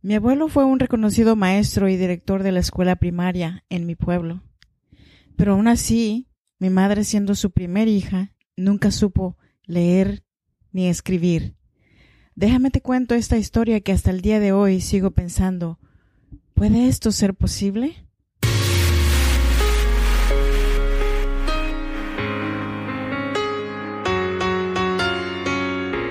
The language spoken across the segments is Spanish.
Mi abuelo fue un reconocido maestro y director de la escuela primaria en mi pueblo. Pero aún así, mi madre siendo su primer hija, nunca supo leer ni escribir. Déjame te cuento esta historia que hasta el día de hoy sigo pensando, ¿puede esto ser posible?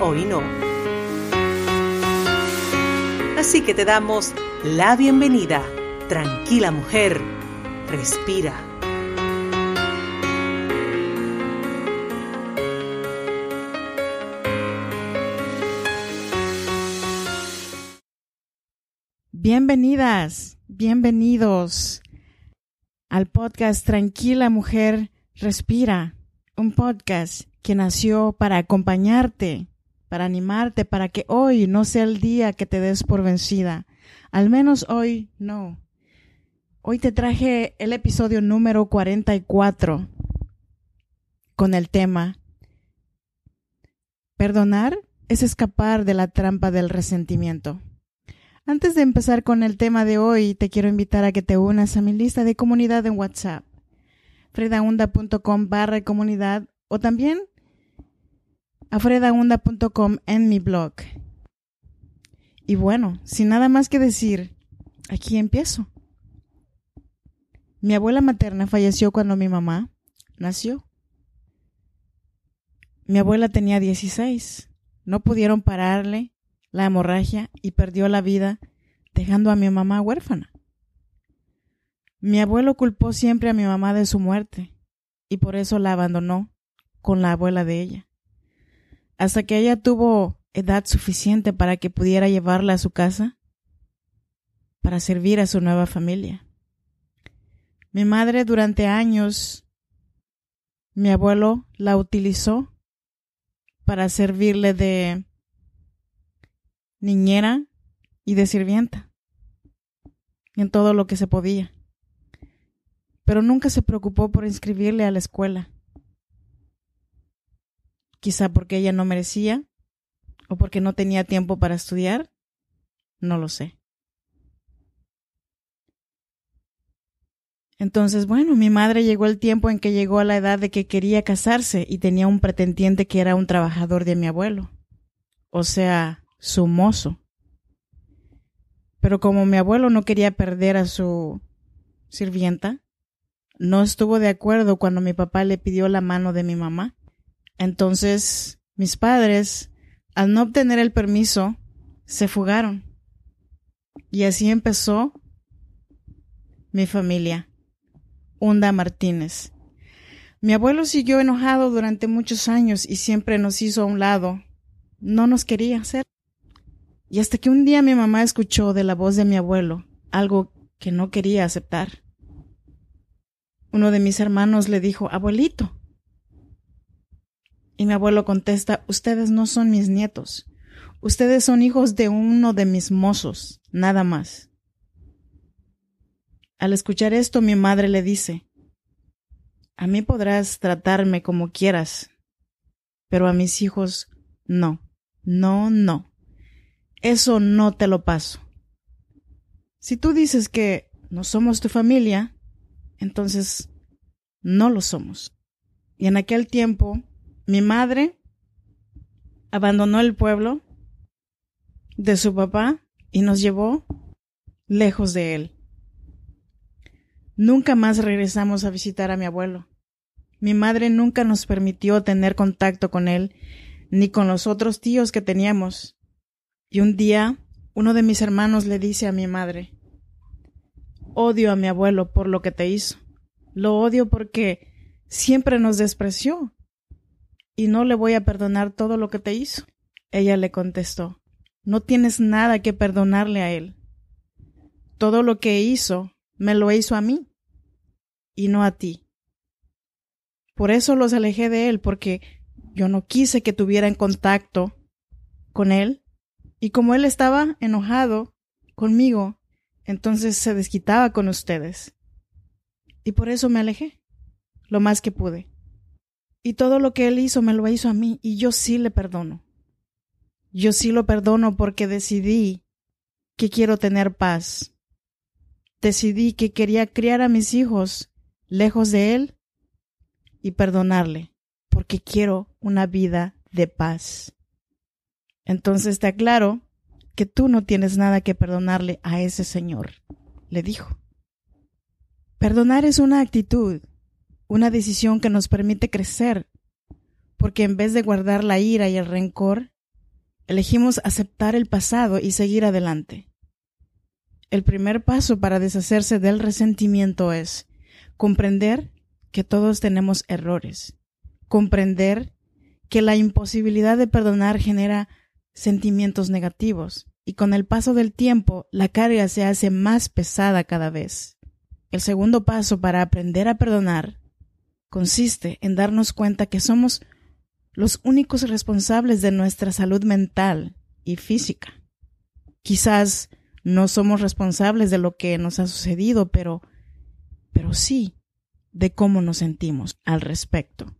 hoy no. Así que te damos la bienvenida. Tranquila mujer, respira. Bienvenidas, bienvenidos al podcast Tranquila Mujer Respira, un podcast que nació para acompañarte para animarte, para que hoy no sea el día que te des por vencida. Al menos hoy no. Hoy te traje el episodio número 44 con el tema Perdonar es escapar de la trampa del resentimiento. Antes de empezar con el tema de hoy, te quiero invitar a que te unas a mi lista de comunidad en WhatsApp, fredaunda.com barra comunidad o también afredaunda.com en mi blog. Y bueno, sin nada más que decir, aquí empiezo. Mi abuela materna falleció cuando mi mamá nació. Mi abuela tenía 16. No pudieron pararle la hemorragia y perdió la vida dejando a mi mamá huérfana. Mi abuelo culpó siempre a mi mamá de su muerte y por eso la abandonó con la abuela de ella hasta que ella tuvo edad suficiente para que pudiera llevarla a su casa para servir a su nueva familia. Mi madre durante años, mi abuelo la utilizó para servirle de niñera y de sirvienta en todo lo que se podía. Pero nunca se preocupó por inscribirle a la escuela quizá porque ella no merecía o porque no tenía tiempo para estudiar, no lo sé. Entonces, bueno, mi madre llegó el tiempo en que llegó a la edad de que quería casarse y tenía un pretendiente que era un trabajador de mi abuelo, o sea, su mozo. Pero como mi abuelo no quería perder a su sirvienta, no estuvo de acuerdo cuando mi papá le pidió la mano de mi mamá. Entonces, mis padres, al no obtener el permiso, se fugaron. Y así empezó mi familia, Hunda Martínez. Mi abuelo siguió enojado durante muchos años y siempre nos hizo a un lado. No nos quería hacer. Y hasta que un día mi mamá escuchó de la voz de mi abuelo algo que no quería aceptar. Uno de mis hermanos le dijo, Abuelito, y mi abuelo contesta, ustedes no son mis nietos. Ustedes son hijos de uno de mis mozos, nada más. Al escuchar esto, mi madre le dice, a mí podrás tratarme como quieras, pero a mis hijos no, no, no. Eso no te lo paso. Si tú dices que no somos tu familia, entonces no lo somos. Y en aquel tiempo mi madre abandonó el pueblo de su papá y nos llevó lejos de él. Nunca más regresamos a visitar a mi abuelo. Mi madre nunca nos permitió tener contacto con él, ni con los otros tíos que teníamos. Y un día, uno de mis hermanos le dice a mi madre, odio a mi abuelo por lo que te hizo. Lo odio porque siempre nos despreció y no le voy a perdonar todo lo que te hizo. Ella le contestó, no tienes nada que perdonarle a él. todo lo que hizo, me lo hizo a mí y no a ti. Por eso los alejé de él, porque yo no quise que tuvieran contacto con él. Y como él estaba enojado conmigo, entonces se desquitaba con ustedes. Y por eso me alejé, lo más que pude. Y todo lo que él hizo me lo hizo a mí, y yo sí le perdono. Yo sí lo perdono porque decidí que quiero tener paz. Decidí que quería criar a mis hijos lejos de él y perdonarle, porque quiero una vida de paz. Entonces te aclaro que tú no tienes nada que perdonarle a ese Señor, le dijo. Perdonar es una actitud, una decisión que nos permite crecer, porque en vez de guardar la ira y el rencor, elegimos aceptar el pasado y seguir adelante. El primer paso para deshacerse del resentimiento es comprender que todos tenemos errores, comprender que la imposibilidad de perdonar genera sentimientos negativos y con el paso del tiempo la carga se hace más pesada cada vez. El segundo paso para aprender a perdonar consiste en darnos cuenta que somos los únicos responsables de nuestra salud mental y física. Quizás no somos responsables de lo que nos ha sucedido, pero pero sí de cómo nos sentimos al respecto.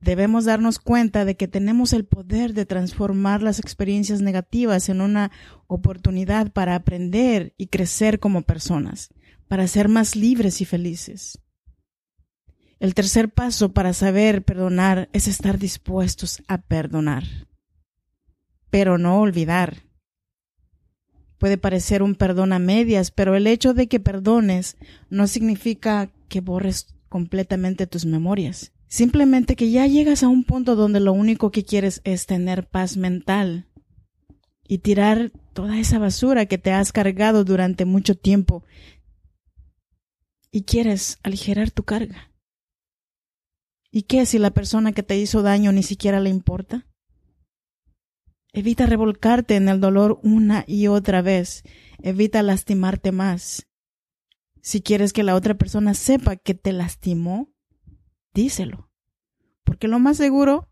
Debemos darnos cuenta de que tenemos el poder de transformar las experiencias negativas en una oportunidad para aprender y crecer como personas, para ser más libres y felices. El tercer paso para saber perdonar es estar dispuestos a perdonar, pero no olvidar. Puede parecer un perdón a medias, pero el hecho de que perdones no significa que borres completamente tus memorias Simplemente que ya llegas a un punto donde lo único que quieres es tener paz mental y tirar toda esa basura que te has cargado durante mucho tiempo y quieres aligerar tu carga. ¿Y qué si la persona que te hizo daño ni siquiera le importa? Evita revolcarte en el dolor una y otra vez. Evita lastimarte más. Si quieres que la otra persona sepa que te lastimó, díselo. Porque lo más seguro,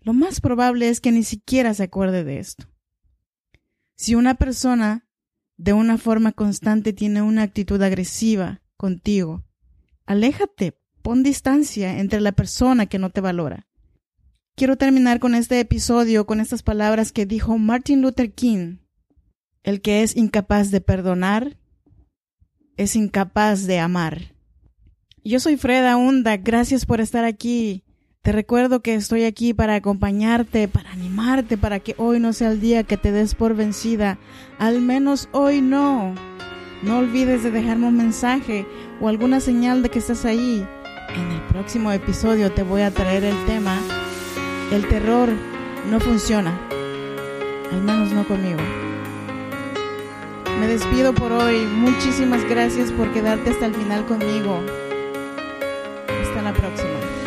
lo más probable es que ni siquiera se acuerde de esto. Si una persona de una forma constante tiene una actitud agresiva contigo, aléjate, pon distancia entre la persona que no te valora. Quiero terminar con este episodio con estas palabras que dijo Martin Luther King. El que es incapaz de perdonar es incapaz de amar. Yo soy Freda Hunda, gracias por estar aquí. Te recuerdo que estoy aquí para acompañarte, para animarte, para que hoy no sea el día que te des por vencida. Al menos hoy no. No olvides de dejarme un mensaje o alguna señal de que estás ahí. En el próximo episodio te voy a traer el tema El terror no funciona. Al menos no conmigo. Me despido por hoy. Muchísimas gracias por quedarte hasta el final conmigo la próxima.